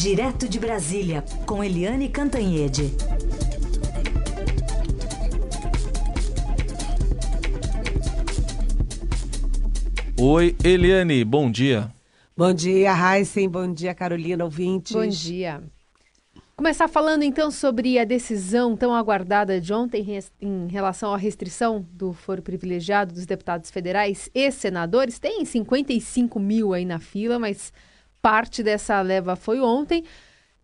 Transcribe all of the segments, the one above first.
Direto de Brasília, com Eliane Cantanhede. Oi, Eliane, bom dia. Bom dia, Heisen. Bom dia, Carolina, ouvintes. Bom dia. Começar falando então sobre a decisão tão aguardada de ontem em relação à restrição do foro privilegiado dos deputados federais e senadores. Tem 55 mil aí na fila, mas parte dessa leva foi ontem.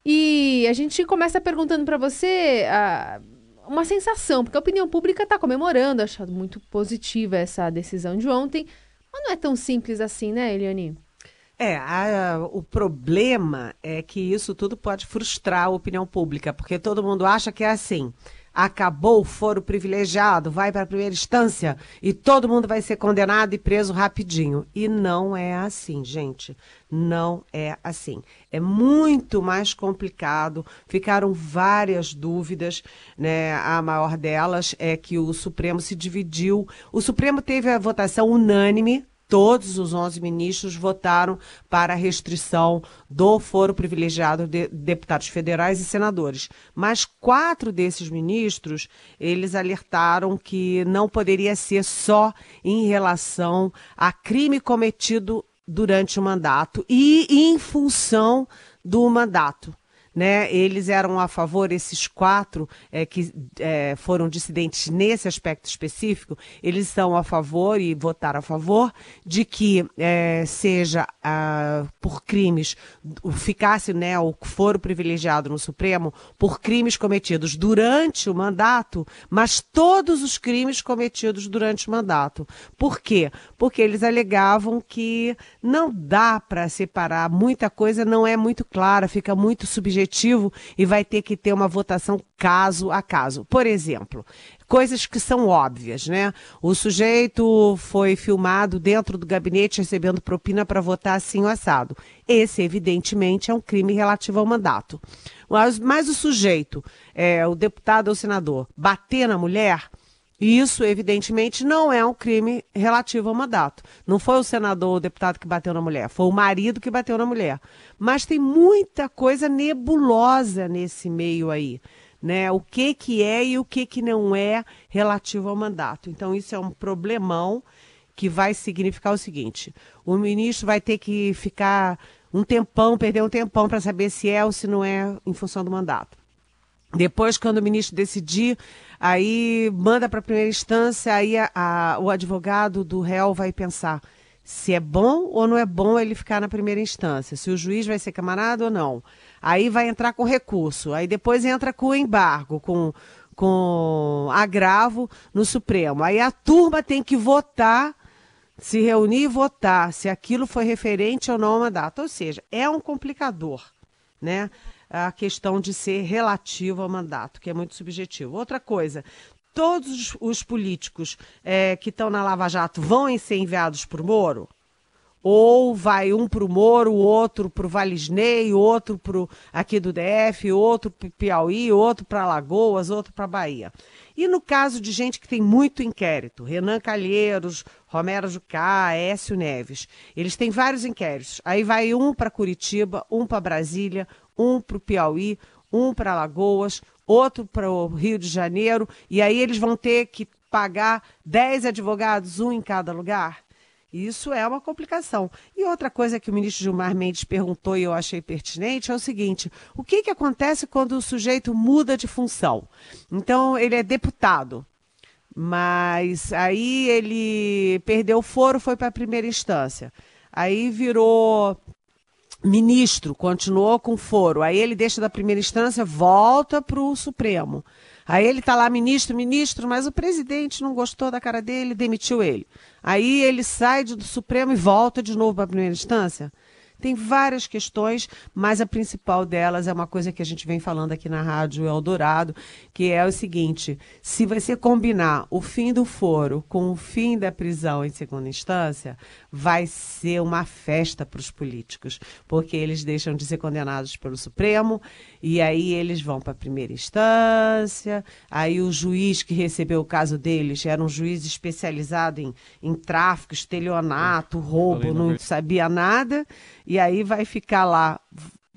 E a gente começa perguntando para você uh, uma sensação, porque a opinião pública está comemorando, achando muito positiva essa decisão de ontem. Mas não é tão simples assim, né, Eliane? É, a, o problema é que isso tudo pode frustrar a opinião pública, porque todo mundo acha que é assim. Acabou o foro privilegiado, vai para a primeira instância e todo mundo vai ser condenado e preso rapidinho. E não é assim, gente. Não é assim. É muito mais complicado. Ficaram várias dúvidas, né? A maior delas é que o Supremo se dividiu. O Supremo teve a votação unânime todos os 11 ministros votaram para a restrição do foro privilegiado de deputados federais e senadores. Mas quatro desses ministros, eles alertaram que não poderia ser só em relação a crime cometido durante o mandato e em função do mandato né? Eles eram a favor, esses quatro é, que é, foram dissidentes nesse aspecto específico, eles são a favor e votaram a favor de que é, seja ah, por crimes, ficasse né, o foro privilegiado no Supremo por crimes cometidos durante o mandato, mas todos os crimes cometidos durante o mandato. Por quê? Porque eles alegavam que não dá para separar, muita coisa não é muito clara, fica muito subjetiva e vai ter que ter uma votação caso a caso. Por exemplo, coisas que são óbvias, né? O sujeito foi filmado dentro do gabinete recebendo propina para votar assim o assado. Esse, evidentemente, é um crime relativo ao mandato. Mas, mas o sujeito, é, o deputado ou senador, bater na mulher isso, evidentemente, não é um crime relativo ao mandato. Não foi o senador ou o deputado que bateu na mulher, foi o marido que bateu na mulher. Mas tem muita coisa nebulosa nesse meio aí. Né? O que, que é e o que, que não é relativo ao mandato. Então, isso é um problemão que vai significar o seguinte: o ministro vai ter que ficar um tempão, perder um tempão para saber se é ou se não é em função do mandato. Depois, quando o ministro decidir, aí manda para a primeira instância, aí a, a, o advogado do réu vai pensar se é bom ou não é bom ele ficar na primeira instância, se o juiz vai ser camarada ou não. Aí vai entrar com recurso, aí depois entra com embargo, com, com agravo no Supremo. Aí a turma tem que votar, se reunir e votar se aquilo foi referente ou não ao mandato. Ou seja, é um complicador, né? A questão de ser relativo ao mandato, que é muito subjetivo. Outra coisa, todos os políticos é, que estão na Lava Jato vão ser enviados por Moro? Ou vai um para o Moro, o outro para o Valisney, outro para aqui do DF, outro para Piauí, outro para Lagoas, outro para Bahia. E no caso de gente que tem muito inquérito, Renan Calheiros, Romero Jucá, Écio Neves, eles têm vários inquéritos. Aí vai um para Curitiba, um para Brasília, um para o Piauí, um para Lagoas, outro para o Rio de Janeiro, e aí eles vão ter que pagar 10 advogados, um em cada lugar? Isso é uma complicação. E outra coisa que o ministro Gilmar Mendes perguntou e eu achei pertinente é o seguinte: o que, que acontece quando o sujeito muda de função? Então, ele é deputado, mas aí ele perdeu o foro, foi para a primeira instância. Aí virou ministro, continuou com foro. Aí ele deixa da primeira instância, volta para o Supremo. Aí ele está lá, ministro, ministro, mas o presidente não gostou da cara dele, demitiu ele. Aí ele sai do Supremo e volta de novo para a primeira instância. Tem várias questões, mas a principal delas é uma coisa que a gente vem falando aqui na Rádio Eldorado, que é o seguinte: se você combinar o fim do foro com o fim da prisão em segunda instância, vai ser uma festa para os políticos, porque eles deixam de ser condenados pelo Supremo e aí eles vão para a primeira instância. Aí o juiz que recebeu o caso deles era um juiz especializado em, em tráfico, estelionato, roubo, não sabia nada e aí vai ficar lá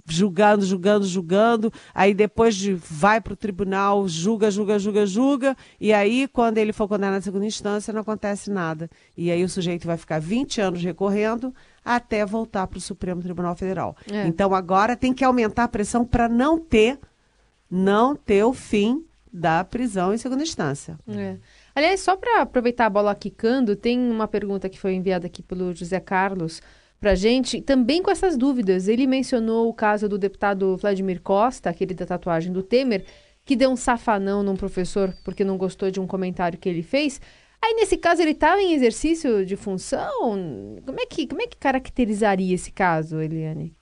julgando, julgando, julgando, aí depois de vai para o tribunal, julga, julga, julga, julga, e aí quando ele for condenado na segunda instância não acontece nada. E aí o sujeito vai ficar 20 anos recorrendo até voltar para o Supremo Tribunal Federal. É. Então agora tem que aumentar a pressão para não ter, não ter o fim da prisão em segunda instância. É. Aliás, só para aproveitar a bola quicando, tem uma pergunta que foi enviada aqui pelo José Carlos para gente, também com essas dúvidas. Ele mencionou o caso do deputado Vladimir Costa, aquele da tatuagem do Temer, que deu um safanão num professor porque não gostou de um comentário que ele fez. Aí, nesse caso, ele estava em exercício de função? Como é que, como é que caracterizaria esse caso, Eliane?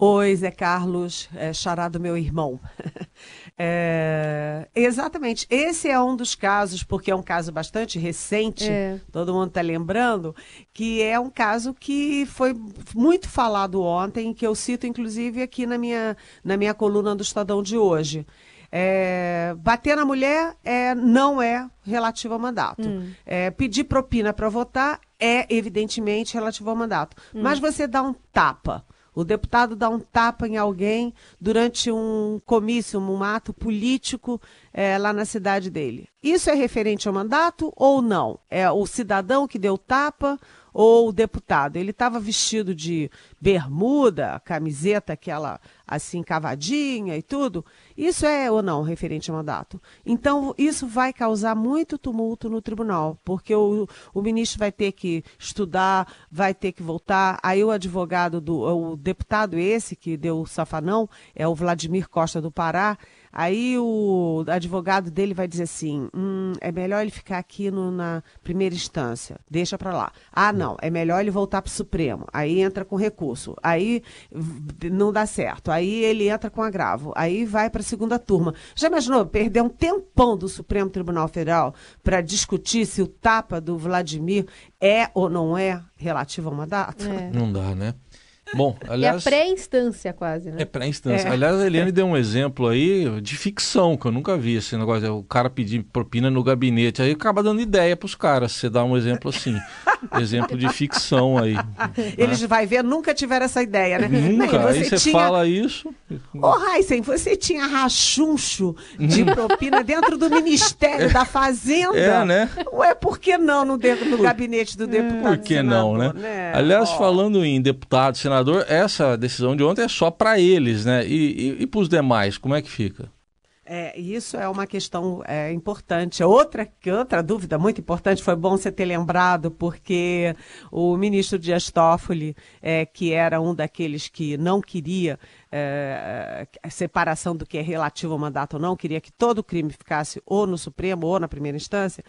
Oi, Zé Carlos, é, xará do meu irmão. é, exatamente. Esse é um dos casos, porque é um caso bastante recente, é. todo mundo está lembrando, que é um caso que foi muito falado ontem, que eu cito, inclusive, aqui na minha, na minha coluna do Estadão de hoje. É, bater na mulher é, não é relativo ao mandato. Hum. É, pedir propina para votar é, evidentemente, relativo ao mandato. Hum. Mas você dá um tapa o deputado dá um tapa em alguém durante um comício, um ato político é, lá na cidade dele. Isso é referente ao mandato ou não? É o cidadão que deu tapa ou o deputado. Ele estava vestido de bermuda, camiseta aquela assim cavadinha e tudo. Isso é ou não referente ao mandato? Então, isso vai causar muito tumulto no tribunal, porque o, o ministro vai ter que estudar, vai ter que voltar. Aí o advogado do o deputado esse que deu o safanão é o Vladimir Costa do Pará. Aí o advogado dele vai dizer assim: hum, é melhor ele ficar aqui no, na primeira instância, deixa para lá. Ah, não, é melhor ele voltar para o Supremo. Aí entra com recurso. Aí não dá certo. Aí ele entra com agravo. Aí vai para a segunda turma. Já imaginou perder um tempão do Supremo Tribunal Federal para discutir se o tapa do Vladimir é ou não é relativo ao mandato? É. Não dá, né? Bom, aliás. É pré-instância quase, né? É pré-instância. É. Aliás, a Eliane deu um exemplo aí de ficção, que eu nunca vi esse negócio. O cara pedir propina no gabinete. Aí acaba dando ideia pros caras. Você dá um exemplo assim. exemplo de ficção aí. Eles né? vai ver, nunca tiveram essa ideia, né? Nunca. Aí você tinha... fala isso. Ô, oh, Heisen, você tinha rachuncho de uhum. propina dentro do Ministério é. da Fazenda. É, né? Ué, por que não no, dentro, no gabinete do deputado? Por que não, né? né? Aliás, oh. falando em deputado, senador, senador, essa decisão de ontem é só para eles, né? E, e, e para os demais, como é que fica? É, isso é uma questão é, importante. Outra, outra dúvida muito importante, foi bom você ter lembrado, porque o ministro Dias Toffoli, é, que era um daqueles que não queria é, a separação do que é relativo ao mandato ou não, queria que todo crime ficasse ou no Supremo ou na primeira instância,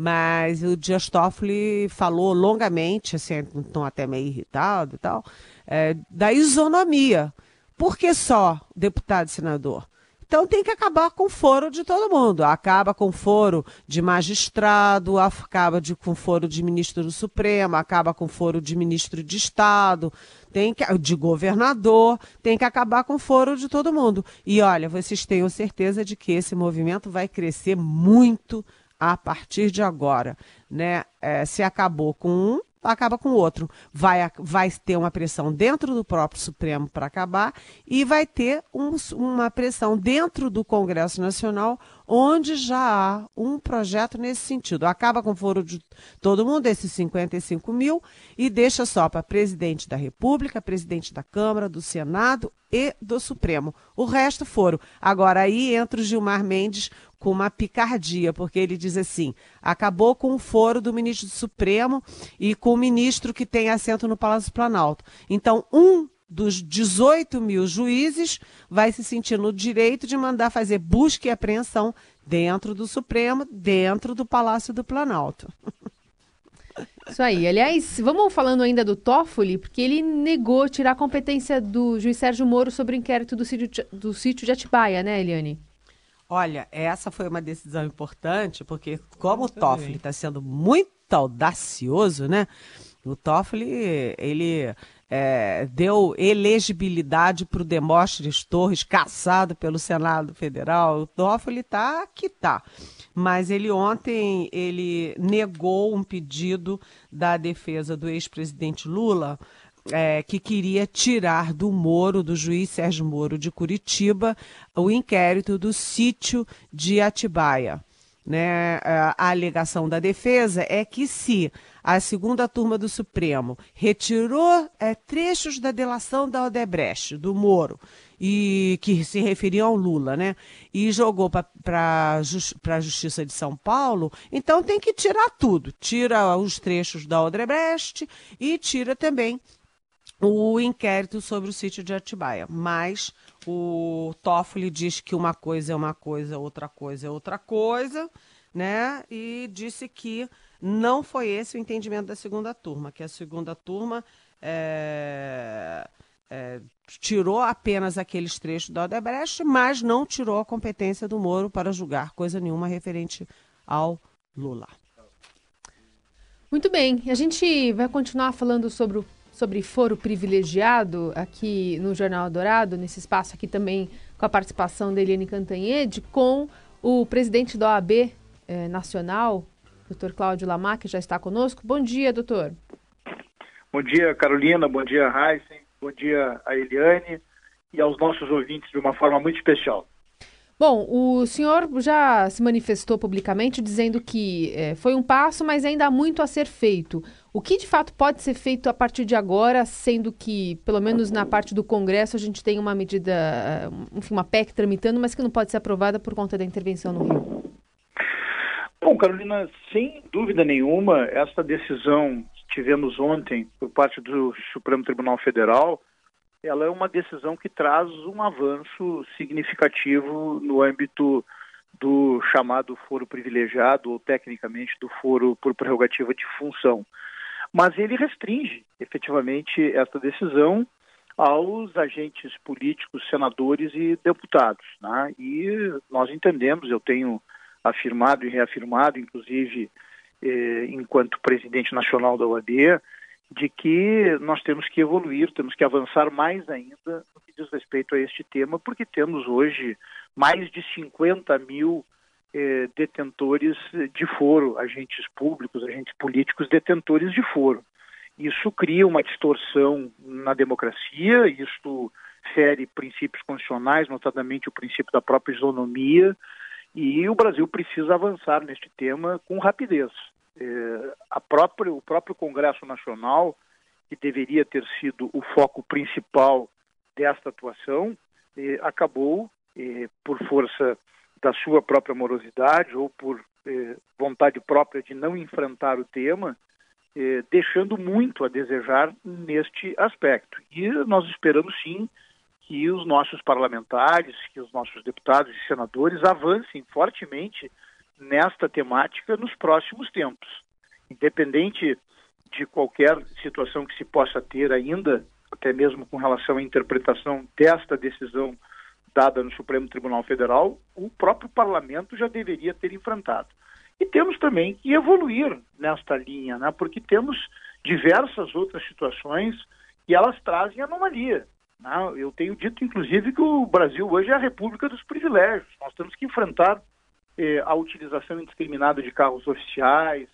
mas o Dias Toffoli falou longamente, assim, tom até meio irritado e tal, é, da isonomia. Por que só deputado e senador? Então tem que acabar com o foro de todo mundo. Acaba com o foro de magistrado, acaba de, com o foro de ministro do Supremo, acaba com o foro de ministro de Estado, tem que, de governador, tem que acabar com o foro de todo mundo. E olha, vocês tenham certeza de que esse movimento vai crescer muito a partir de agora. Né? É, se acabou com um, acaba com o outro. Vai, vai ter uma pressão dentro do próprio Supremo para acabar e vai ter um, uma pressão dentro do Congresso Nacional, onde já há um projeto nesse sentido. Acaba com o foro de todo mundo, esses 55 mil, e deixa só para presidente da República, presidente da Câmara, do Senado e do Supremo. O resto foram. Agora aí entra o Gilmar Mendes com uma picardia, porque ele diz assim: acabou com o foro do ministro do Supremo e com o ministro que tem assento no Palácio Planalto. Então, um dos 18 mil juízes vai se sentir no direito de mandar fazer busca e apreensão dentro do Supremo, dentro do Palácio do Planalto. Isso aí. Aliás, vamos falando ainda do Toffoli, porque ele negou tirar a competência do juiz Sérgio Moro sobre o inquérito do sítio, do sítio de Atibaia, né, Eliane? Olha, essa foi uma decisão importante, porque como o Toffoli está sendo muito audacioso, né? O Toffoli, ele é, deu elegibilidade para o Demóstenes Torres, caçado pelo Senado Federal. O Toffoli está que tá. Mas ele ontem ele negou um pedido da defesa do ex-presidente Lula é, que queria tirar do Moro, do juiz Sérgio Moro de Curitiba, o inquérito do sítio de Atibaia. Né? A alegação da defesa é que se a segunda turma do Supremo retirou é, trechos da delação da Odebrecht, do Moro, e que se referiam ao Lula, né? E jogou para a Justiça de São Paulo, então tem que tirar tudo. Tira os trechos da Odebrecht e tira também o inquérito sobre o sítio de Atibaia. Mas o Toffoli diz que uma coisa é uma coisa, outra coisa é outra coisa, né? E disse que não foi esse o entendimento da segunda turma, que a segunda turma é, é, tirou apenas aqueles trechos da Odebrecht, mas não tirou a competência do Moro para julgar coisa nenhuma referente ao Lula. Muito bem, a gente vai continuar falando sobre o sobre foro privilegiado aqui no Jornal Dourado, nesse espaço aqui também com a participação da Eliane Cantanhede, com o presidente da OAB eh, Nacional, doutor Cláudio Lamar, que já está conosco. Bom dia, doutor. Bom dia, Carolina. Bom dia, Heisen. Bom dia a Eliane e aos nossos ouvintes de uma forma muito especial. Bom, o senhor já se manifestou publicamente dizendo que é, foi um passo, mas ainda há muito a ser feito. O que de fato pode ser feito a partir de agora, sendo que, pelo menos na parte do Congresso, a gente tem uma medida, eh, enfim, uma PEC tramitando, mas que não pode ser aprovada por conta da intervenção no Rio? Bom, Carolina, sem dúvida nenhuma, essa decisão tivemos ontem por parte do Supremo Tribunal Federal ela é uma decisão que traz um avanço significativo no âmbito do chamado foro privilegiado, ou tecnicamente do foro por prerrogativa de função. Mas ele restringe efetivamente esta decisão aos agentes políticos, senadores e deputados. Né? E nós entendemos, eu tenho afirmado e reafirmado, inclusive eh, enquanto presidente nacional da OAB, de que nós temos que evoluir, temos que avançar mais ainda no que diz respeito a este tema, porque temos hoje mais de 50 mil eh, detentores de foro, agentes públicos, agentes políticos detentores de foro. Isso cria uma distorção na democracia, isso fere princípios constitucionais, notadamente o princípio da própria isonomia, e o Brasil precisa avançar neste tema com rapidez. É, própria, o próprio Congresso Nacional, que deveria ter sido o foco principal desta atuação, é, acabou, é, por força da sua própria morosidade ou por vontade própria de não enfrentar o tema, deixando muito a desejar neste aspecto. E nós esperamos sim que os nossos parlamentares, que os nossos deputados e senadores avancem fortemente nesta temática nos próximos tempos. Independente de qualquer situação que se possa ter ainda, até mesmo com relação à interpretação desta decisão dada no Supremo Tribunal Federal, o próprio parlamento já deveria ter enfrentado. E temos também que evoluir nesta linha, né? porque temos diversas outras situações e elas trazem anomalia. Né? Eu tenho dito, inclusive, que o Brasil hoje é a república dos privilégios. Nós temos que enfrentar eh, a utilização indiscriminada de carros oficiais,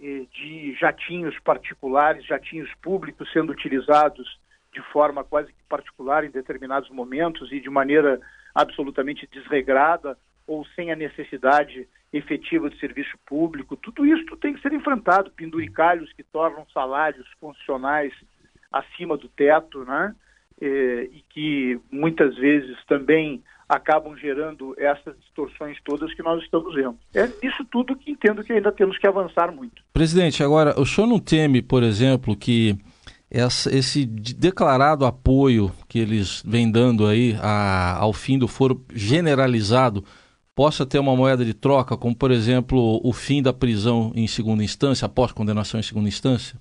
eh, de jatinhos particulares, jatinhos públicos sendo utilizados de forma quase que particular em determinados momentos e de maneira absolutamente desregrada ou sem a necessidade efetiva de serviço público. Tudo isso tem que ser enfrentado, penduricalhos que tornam salários funcionais acima do teto, né? Eh, e que muitas vezes também acabam gerando essas distorções todas que nós estamos vendo. É isso tudo que entendo que ainda temos que avançar muito. Presidente, agora, o senhor não teme, por exemplo, que essa, esse declarado apoio que eles vêm dando aí a, ao fim do foro generalizado possa ter uma moeda de troca, como, por exemplo, o fim da prisão em segunda instância, após condenação em segunda instância?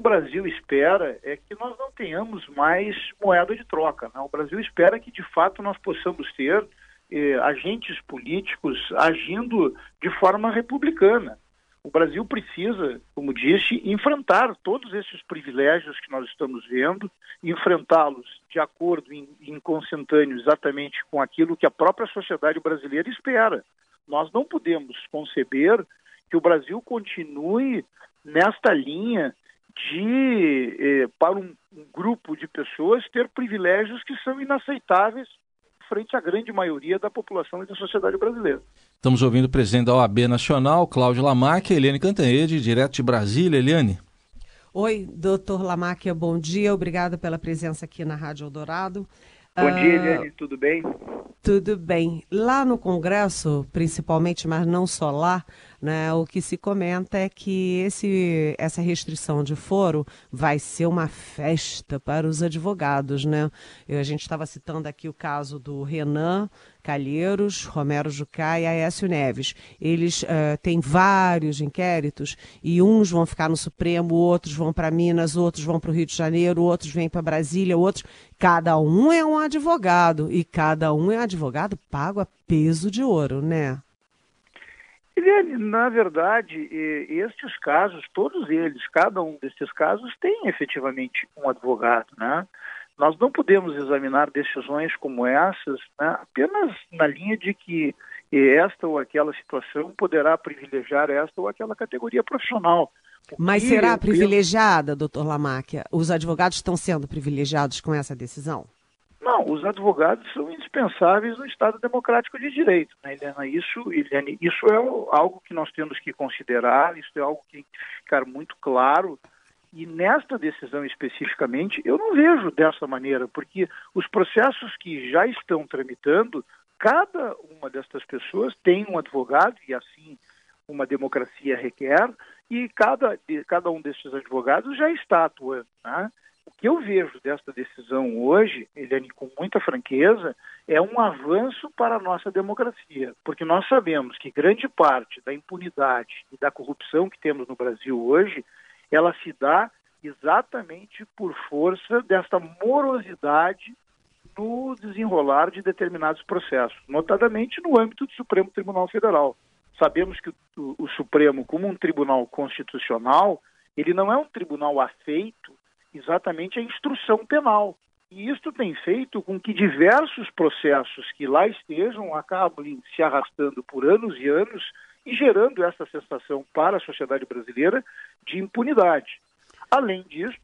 O Brasil espera é que nós não tenhamos mais moeda de troca. Né? O Brasil espera que, de fato, nós possamos ter eh, agentes políticos agindo de forma republicana. O Brasil precisa, como disse, enfrentar todos esses privilégios que nós estamos vendo, enfrentá-los de acordo em, em consentâneo exatamente com aquilo que a própria sociedade brasileira espera. Nós não podemos conceber que o Brasil continue nesta linha de, eh, para um, um grupo de pessoas ter privilégios que são inaceitáveis frente à grande maioria da população e da sociedade brasileira. Estamos ouvindo o presidente da OAB Nacional, Cláudio Lamarck, Eliane Cantanhede, direto de Brasília. Eliane. Oi, doutor Lamáquia, bom dia. Obrigada pela presença aqui na Rádio Eldorado. Bom dia, Eliane, tudo bem? Tudo bem. Lá no Congresso, principalmente, mas não só lá, né, o que se comenta é que esse, essa restrição de foro vai ser uma festa para os advogados. Né? a gente estava citando aqui o caso do Renan Calheiros, Romero Jucá e Aécio Neves. Eles uh, têm vários inquéritos e uns vão ficar no Supremo, outros vão para Minas, outros vão para o Rio de Janeiro, outros vêm para Brasília, outros. Cada um é um advogado e cada um é um advogado pago a peso de ouro, né? Ele, na verdade, estes casos, todos eles, cada um desses casos tem efetivamente um advogado, né? Nós não podemos examinar decisões como essas né, apenas na linha de que esta ou aquela situação poderá privilegiar esta ou aquela categoria profissional. Mas será privilegiada, doutor Lamáquia? Os advogados estão sendo privilegiados com essa decisão? Não, os advogados são indispensáveis no Estado democrático de direito, né, Helena? Isso, Helena, isso é algo que nós temos que considerar, isso é algo que tem que ficar muito claro. E nesta decisão especificamente, eu não vejo dessa maneira, porque os processos que já estão tramitando, cada uma destas pessoas tem um advogado, e assim uma democracia requer, e cada, cada um desses advogados já está atuando. Né? O que eu vejo desta decisão hoje, Eliane, com muita franqueza, é um avanço para a nossa democracia, porque nós sabemos que grande parte da impunidade e da corrupção que temos no Brasil hoje, ela se dá exatamente por força desta morosidade no desenrolar de determinados processos, notadamente no âmbito do Supremo Tribunal Federal. Sabemos que o, o Supremo, como um tribunal constitucional, ele não é um tribunal afeito exatamente a instrução penal. E isto tem feito com que diversos processos que lá estejam acabem se arrastando por anos e anos e gerando essa sensação para a sociedade brasileira de impunidade. Além disso,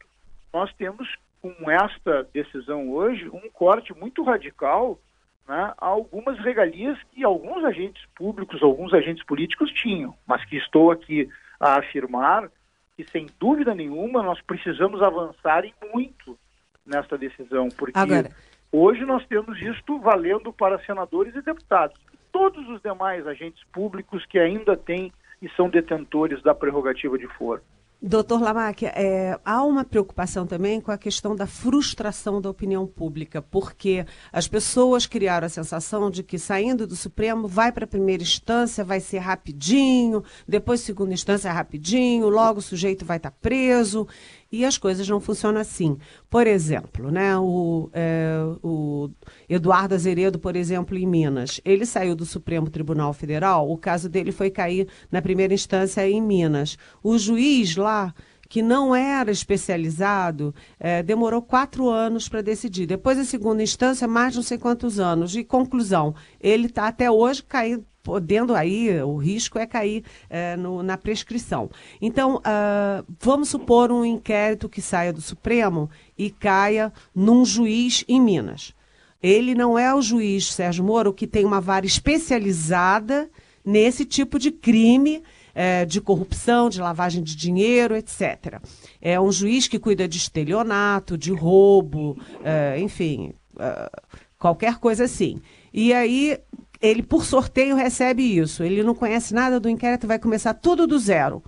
nós temos com esta decisão hoje um corte muito radical né, a algumas regalias que alguns agentes públicos, alguns agentes políticos tinham, mas que estou aqui a afirmar que, sem dúvida nenhuma, nós precisamos avançar e muito nesta decisão, porque Agora... hoje nós temos isto valendo para senadores e deputados. Todos os demais agentes públicos que ainda têm e são detentores da prerrogativa de foro. Doutor Lamáquia, é, há uma preocupação também com a questão da frustração da opinião pública, porque as pessoas criaram a sensação de que saindo do Supremo vai para a primeira instância, vai ser rapidinho, depois segunda instância rapidinho, logo o sujeito vai estar tá preso. E as coisas não funcionam assim. Por exemplo, né, o, é, o Eduardo Azeredo, por exemplo, em Minas, ele saiu do Supremo Tribunal Federal, o caso dele foi cair na primeira instância em Minas. O juiz lá que não era especializado, é, demorou quatro anos para decidir. Depois, a segunda instância, mais não sei quantos anos. E conclusão, ele está até hoje caindo podendo aí, o risco é cair é, no, na prescrição. Então, uh, vamos supor um inquérito que saia do Supremo e caia num juiz em Minas. Ele não é o juiz Sérgio Moro que tem uma vara especializada nesse tipo de crime é, de corrupção, de lavagem de dinheiro, etc. É um juiz que cuida de estelionato, de roubo, é, enfim, é, qualquer coisa assim. E aí ele, por sorteio, recebe isso. Ele não conhece nada do inquérito, vai começar tudo do zero.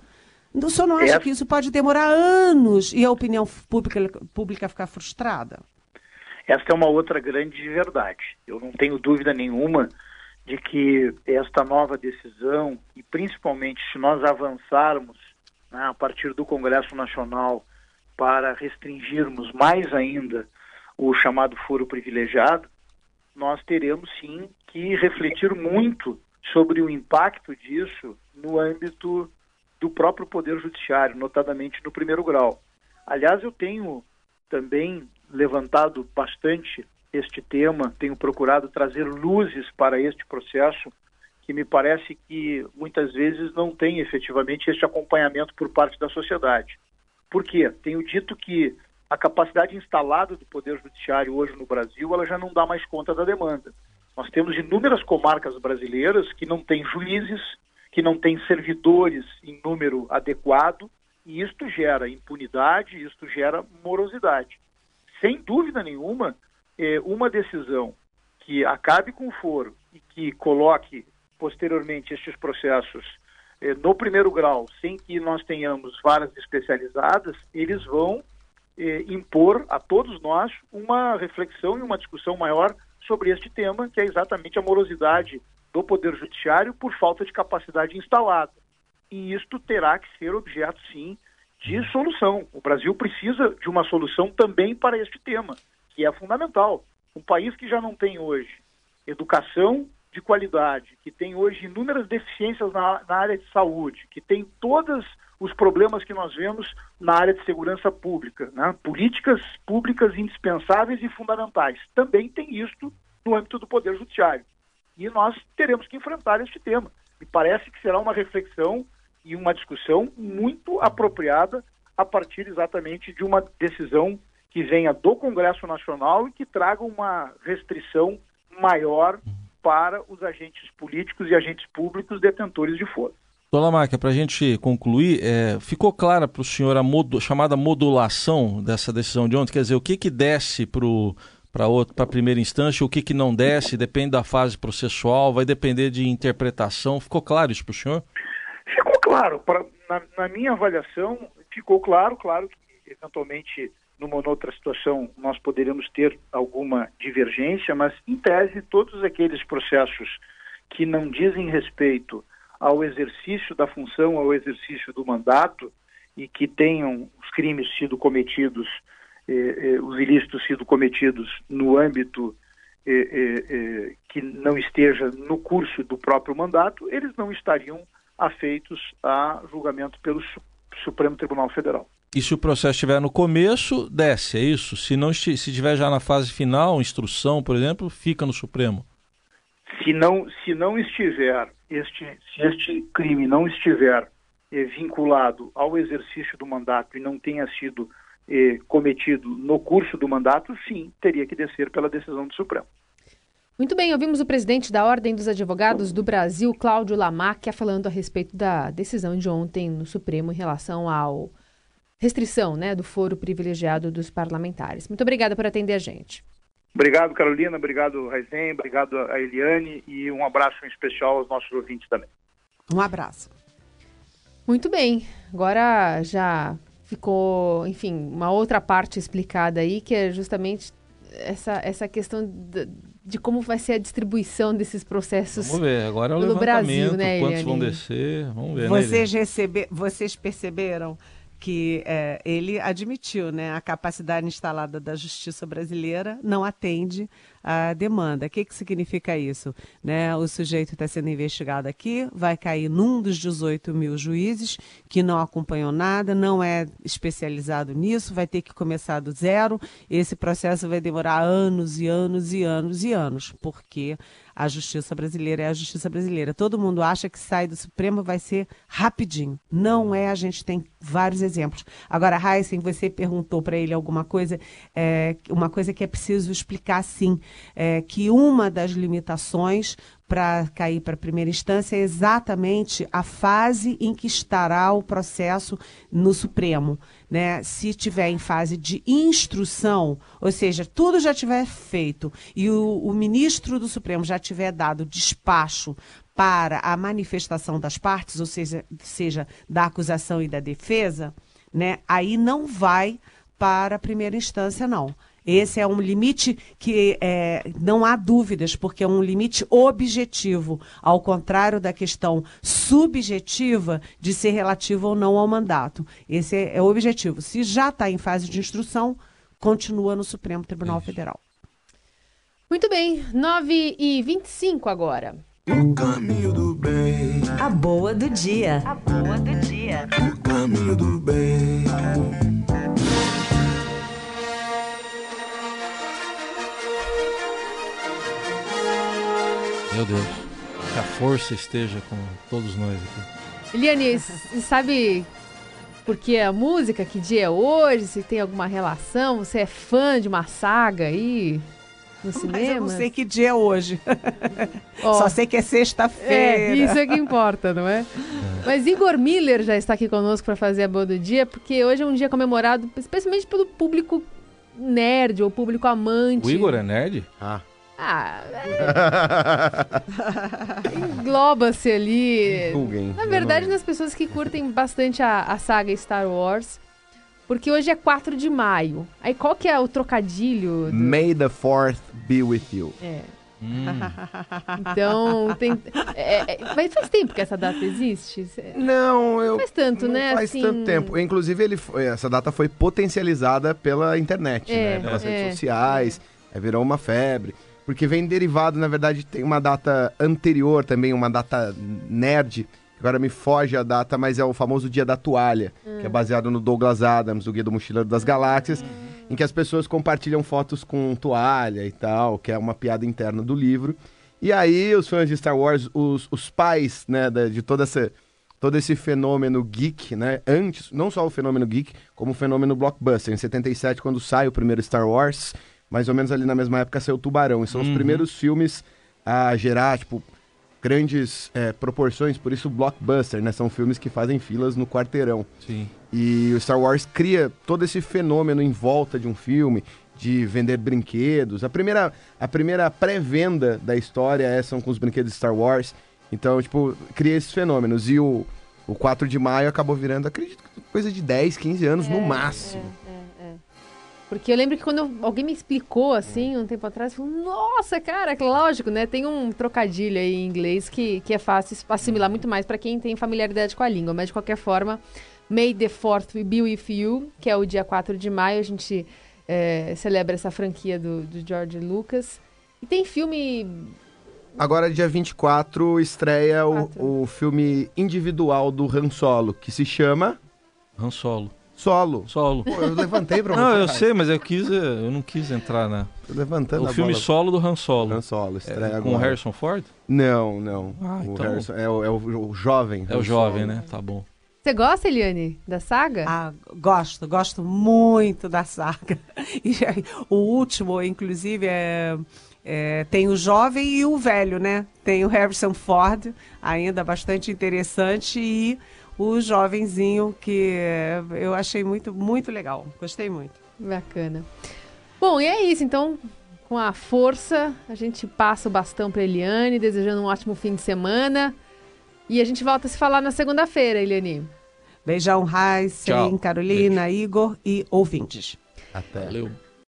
O senhor não acha é. que isso pode demorar anos e a opinião pública, pública ficar frustrada? Esta é uma outra grande verdade. Eu não tenho dúvida nenhuma de que esta nova decisão, e principalmente se nós avançarmos né, a partir do Congresso Nacional para restringirmos mais ainda o chamado foro privilegiado, nós teremos sim que refletir muito sobre o impacto disso no âmbito do próprio Poder Judiciário, notadamente no primeiro grau. Aliás, eu tenho também levantado bastante este tema, tenho procurado trazer luzes para este processo que me parece que muitas vezes não tem efetivamente este acompanhamento por parte da sociedade. Por quê? Tenho dito que a capacidade instalada do Poder Judiciário hoje no Brasil, ela já não dá mais conta da demanda. Nós temos inúmeras comarcas brasileiras que não têm juízes, que não têm servidores em número adequado, e isto gera impunidade, isto gera morosidade. Sem dúvida nenhuma, eh, uma decisão que acabe com o foro e que coloque posteriormente estes processos eh, no primeiro grau, sem que nós tenhamos varas especializadas, eles vão eh, impor a todos nós uma reflexão e uma discussão maior sobre este tema, que é exatamente a morosidade do Poder Judiciário por falta de capacidade instalada. E isto terá que ser objeto, sim, de solução. O Brasil precisa de uma solução também para este tema, que é fundamental. Um país que já não tem hoje educação de qualidade, que tem hoje inúmeras deficiências na, na área de saúde, que tem todos os problemas que nós vemos na área de segurança pública, né? políticas públicas indispensáveis e fundamentais. Também tem isto no âmbito do Poder Judiciário. E nós teremos que enfrentar este tema. Me parece que será uma reflexão e uma discussão muito apropriada a partir exatamente de uma decisão que venha do Congresso Nacional e que traga uma restrição maior para os agentes políticos e agentes públicos detentores de foro. Dona Marca, para a gente concluir, é, ficou clara para o senhor a modu chamada modulação dessa decisão de ontem? Quer dizer, o que, que desce para a primeira instância, o que, que não desce, depende da fase processual, vai depender de interpretação. Ficou claro isso para o senhor? Ficou claro. Pra, na, na minha avaliação, ficou claro, claro que eventualmente numa outra situação nós poderíamos ter alguma divergência, mas em tese todos aqueles processos que não dizem respeito ao exercício da função, ao exercício do mandato e que tenham os crimes sido cometidos, eh, eh, os ilícitos sido cometidos no âmbito eh, eh, eh que não esteja no curso do próprio mandato, eles não estariam afeitos a julgamento pelo Supremo Tribunal Federal. E se o processo estiver no começo, desce, é isso? Se não se estiver já na fase final, instrução, por exemplo, fica no Supremo. Se não, se não estiver, este, se este crime não estiver eh, vinculado ao exercício do mandato e não tenha sido eh, cometido no curso do mandato, sim, teria que descer pela decisão do Supremo. Muito bem, ouvimos o presidente da Ordem dos Advogados do Brasil, Cláudio Lamáquia, falando a respeito da decisão de ontem no Supremo em relação ao restrição né, do foro privilegiado dos parlamentares. Muito obrigada por atender a gente. Obrigado, Carolina. Obrigado, Raizen. Obrigado a Eliane. E um abraço em especial aos nossos ouvintes também. Um abraço. Muito bem. Agora já ficou, enfim, uma outra parte explicada aí, que é justamente essa, essa questão de, de como vai ser a distribuição desses processos Vamos ver, agora é o pelo Brasil, né, quantos vão descer, vamos ver, vocês né, receber, Vocês perceberam que é, ele admitiu, né, a capacidade instalada da justiça brasileira não atende a demanda. O que, que significa isso? Né, o sujeito está sendo investigado aqui, vai cair num dos 18 mil juízes que não acompanhou nada, não é especializado nisso, vai ter que começar do zero. Esse processo vai demorar anos e anos e anos e anos, porque a justiça brasileira é a justiça brasileira. Todo mundo acha que sai do Supremo vai ser rapidinho. Não é, a gente tem vários exemplos. Agora, Heisen, você perguntou para ele alguma coisa, é, uma coisa que é preciso explicar sim, é, que uma das limitações para cair para a primeira instância é exatamente a fase em que estará o processo no Supremo. Né? Se tiver em fase de instrução, ou seja, tudo já tiver feito e o, o ministro do Supremo já tiver dado despacho para a manifestação das partes, ou seja, seja da acusação e da defesa, né? aí não vai para a primeira instância, não. Esse é um limite que é, não há dúvidas, porque é um limite objetivo, ao contrário da questão subjetiva de ser relativo ou não ao mandato. Esse é, é o objetivo. Se já está em fase de instrução, continua no Supremo Tribunal Federal. Muito bem, 9 e 25 agora. O caminho do bem. A boa do dia. A boa do dia. O caminho do bem. Meu Deus. Que a força esteja com todos nós aqui. Eliane, sabe porque a música, que dia é hoje, se tem alguma relação, você é fã de uma saga aí no cinema? Mas eu não sei que dia é hoje. Oh, Só sei que é sexta-feira. É, isso é que importa, não é? Mas Igor Miller já está aqui conosco para fazer a boa do dia, porque hoje é um dia comemorado especialmente pelo público nerd ou público amante. O Igor é nerd? Ah. Ah, é... engloba-se ali. Google, Na verdade, nas pessoas que curtem bastante a, a, saga Star Wars. Porque hoje é 4 de maio. Aí qual que é o trocadilho? Do... May the 4th be with you. É. Hum. Então, tem, é, é, mas faz tempo que essa data existe? Não, eu. Faz tanto, não né? Faz assim... tanto tempo. Inclusive, ele, essa data foi potencializada pela internet, é, né? Pelas redes é. sociais. É, virou uma febre. Porque vem derivado, na verdade, tem uma data anterior também, uma data nerd. Agora me foge a data, mas é o famoso Dia da Toalha, hum. que é baseado no Douglas Adams, o Guia do Mochileiro das Galáxias, em que as pessoas compartilham fotos com toalha e tal, que é uma piada interna do livro. E aí, os fãs de Star Wars, os, os pais, né, de toda essa, todo esse fenômeno geek, né, antes, não só o fenômeno geek, como o fenômeno blockbuster. Em 77, quando sai o primeiro Star Wars, mais ou menos ali na mesma época saiu Tubarão. E são uhum. os primeiros filmes a gerar, tipo, grandes é, proporções, por isso blockbuster, né? São filmes que fazem filas no quarteirão. Sim. E o Star Wars cria todo esse fenômeno em volta de um filme, de vender brinquedos. A primeira, a primeira pré-venda da história é, são com os brinquedos de Star Wars. Então, tipo, cria esses fenômenos. E o, o 4 de maio acabou virando, acredito, coisa de 10, 15 anos é, no máximo. É. Porque eu lembro que quando alguém me explicou assim, um tempo atrás, eu falei, nossa, cara, lógico, né? Tem um trocadilho aí em inglês que, que é fácil assimilar muito mais para quem tem familiaridade com a língua. Mas de qualquer forma, May the 4th be with you, que é o dia 4 de maio, a gente é, celebra essa franquia do, do George Lucas. E tem filme Agora, dia 24, estreia o, o filme individual do Han Solo, que se chama. Han Solo. Solo. Solo. Pô, eu levantei pra você. Não, eu sei, mas eu quis, eu não quis entrar na. Tô levantando o filme bola. solo do Han Solo. Han Solo, estreia é, agora. Com o Harrison Ford? Não, não. Ah, o então... Harrison é o, é o, o jovem. É o jovem, Solo. né? Tá bom. Você gosta, Eliane, da saga? Ah, gosto, gosto muito da saga. E o último, inclusive, é, é, tem o jovem e o velho, né? Tem o Harrison Ford, ainda bastante interessante, e o jovenzinho, que eu achei muito, muito legal. Gostei muito. Bacana. Bom, e é isso. Então, com a força, a gente passa o bastão para Eliane, desejando um ótimo fim de semana. E a gente volta a se falar na segunda-feira, Eliane. Beijão, Heisen, Carolina, Beijo. Igor e ouvintes. Até. Valeu.